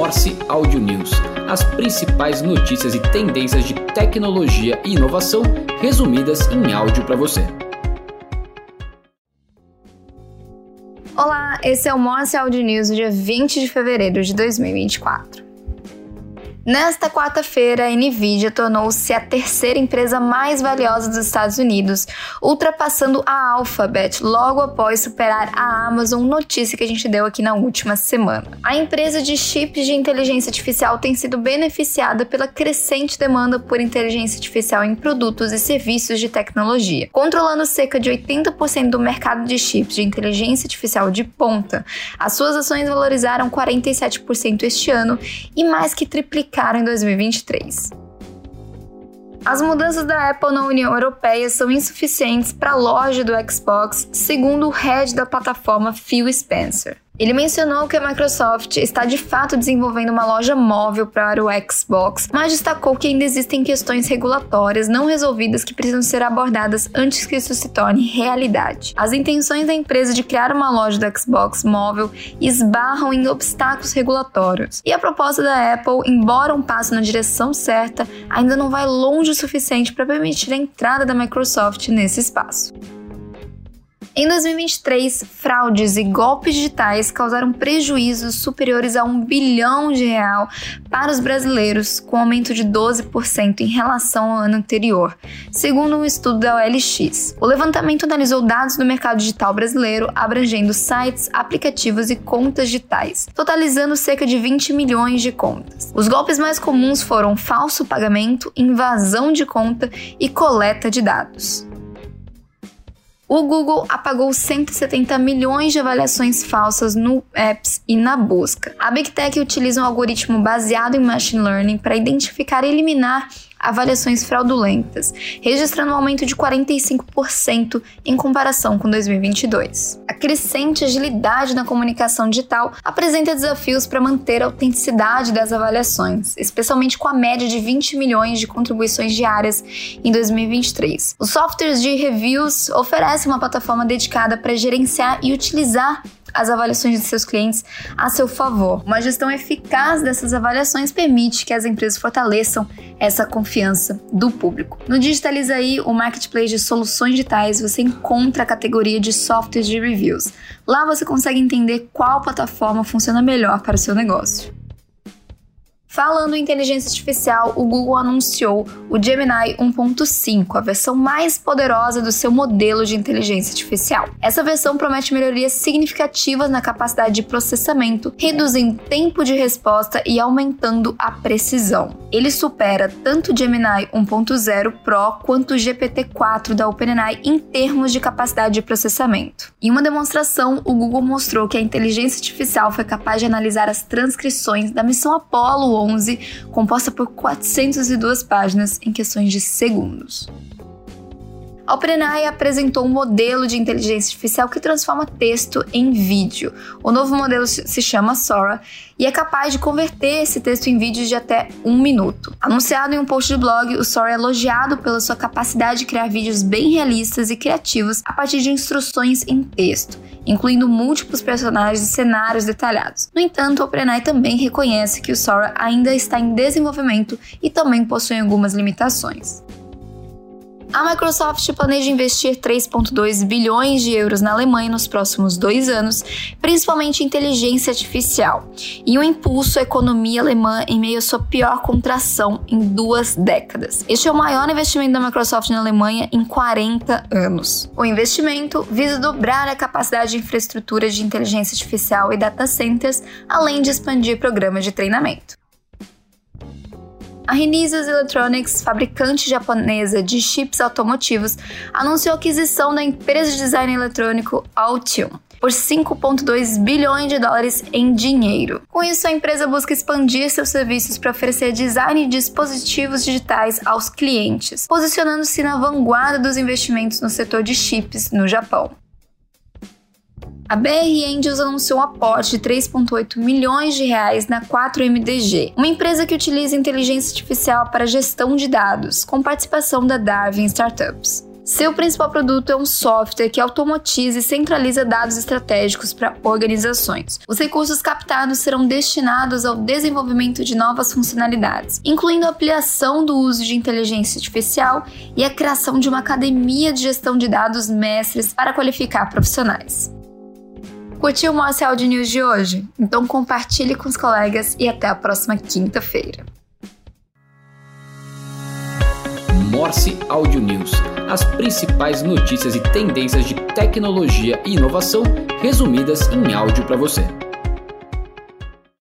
Morse Audio News, as principais notícias e tendências de tecnologia e inovação resumidas em áudio para você. Olá, esse é o Morse Audio News dia 20 de fevereiro de 2024. Nesta quarta-feira, a Nvidia tornou-se a terceira empresa mais valiosa dos Estados Unidos, ultrapassando a Alphabet logo após superar a Amazon, notícia que a gente deu aqui na última semana. A empresa de chips de inteligência artificial tem sido beneficiada pela crescente demanda por inteligência artificial em produtos e serviços de tecnologia, controlando cerca de 80% do mercado de chips de inteligência artificial de ponta. As suas ações valorizaram 47% este ano e mais que triplicaram em 2023. As mudanças da Apple na União Europeia são insuficientes para a loja do Xbox, segundo o head da plataforma Phil Spencer. Ele mencionou que a Microsoft está de fato desenvolvendo uma loja móvel para o Xbox, mas destacou que ainda existem questões regulatórias não resolvidas que precisam ser abordadas antes que isso se torne realidade. As intenções da empresa de criar uma loja do Xbox móvel esbarram em obstáculos regulatórios. E a proposta da Apple, embora um passo na direção certa, ainda não vai longe o suficiente para permitir a entrada da Microsoft nesse espaço. Em 2023, fraudes e golpes digitais causaram prejuízos superiores a um bilhão de real para os brasileiros, com aumento de 12% em relação ao ano anterior, segundo um estudo da OLX. O levantamento analisou dados do mercado digital brasileiro, abrangendo sites, aplicativos e contas digitais, totalizando cerca de 20 milhões de contas. Os golpes mais comuns foram falso pagamento, invasão de conta e coleta de dados. O Google apagou 170 milhões de avaliações falsas no Apps e na busca. A Big Tech utiliza um algoritmo baseado em machine learning para identificar e eliminar avaliações fraudulentas, registrando um aumento de 45% em comparação com 2022. A crescente agilidade na comunicação digital apresenta desafios para manter a autenticidade das avaliações, especialmente com a média de 20 milhões de contribuições diárias em 2023. Os softwares de reviews oferecem uma plataforma dedicada para gerenciar e utilizar as avaliações de seus clientes a seu favor. Uma gestão eficaz dessas avaliações permite que as empresas fortaleçam essa confiança do público. No Digitalizaí, o marketplace de soluções digitais, você encontra a categoria de softwares de reviews. Lá você consegue entender qual plataforma funciona melhor para o seu negócio. Falando em inteligência artificial, o Google anunciou o Gemini 1.5, a versão mais poderosa do seu modelo de inteligência artificial. Essa versão promete melhorias significativas na capacidade de processamento, reduzindo tempo de resposta e aumentando a precisão. Ele supera tanto o Gemini 1.0 Pro quanto o GPT-4 da OpenAI em termos de capacidade de processamento. Em uma demonstração, o Google mostrou que a inteligência artificial foi capaz de analisar as transcrições da missão Apollo 11, composta por 402 páginas em questões de segundos. A OpenAI apresentou um modelo de inteligência artificial que transforma texto em vídeo. O novo modelo se chama Sora e é capaz de converter esse texto em vídeos de até um minuto. Anunciado em um post de blog, o Sora é elogiado pela sua capacidade de criar vídeos bem realistas e criativos a partir de instruções em texto, incluindo múltiplos personagens e cenários detalhados. No entanto, a OpenAI também reconhece que o Sora ainda está em desenvolvimento e também possui algumas limitações. A Microsoft planeja investir 3,2 bilhões de euros na Alemanha nos próximos dois anos, principalmente em inteligência artificial, e um impulso à economia alemã em meio à sua pior contração em duas décadas. Este é o maior investimento da Microsoft na Alemanha em 40 anos. O investimento visa dobrar a capacidade de infraestrutura de inteligência artificial e data centers, além de expandir programas de treinamento. A Renesas Electronics, fabricante japonesa de chips automotivos, anunciou a aquisição da empresa de design eletrônico Altium por 5,2 bilhões de dólares em dinheiro. Com isso, a empresa busca expandir seus serviços para oferecer design de dispositivos digitais aos clientes, posicionando-se na vanguarda dos investimentos no setor de chips no Japão. A BR Angels anunciou um aporte de 3,8 milhões de reais na 4MDG, uma empresa que utiliza inteligência artificial para gestão de dados, com participação da Darwin Startups. Seu principal produto é um software que automatiza e centraliza dados estratégicos para organizações. Os recursos captados serão destinados ao desenvolvimento de novas funcionalidades, incluindo a ampliação do uso de inteligência artificial e a criação de uma academia de gestão de dados mestres para qualificar profissionais. Curtiu o Morse Audio News de hoje? Então compartilhe com os colegas e até a próxima quinta-feira. Morse Audio News, as principais notícias e tendências de tecnologia e inovação resumidas em áudio para você.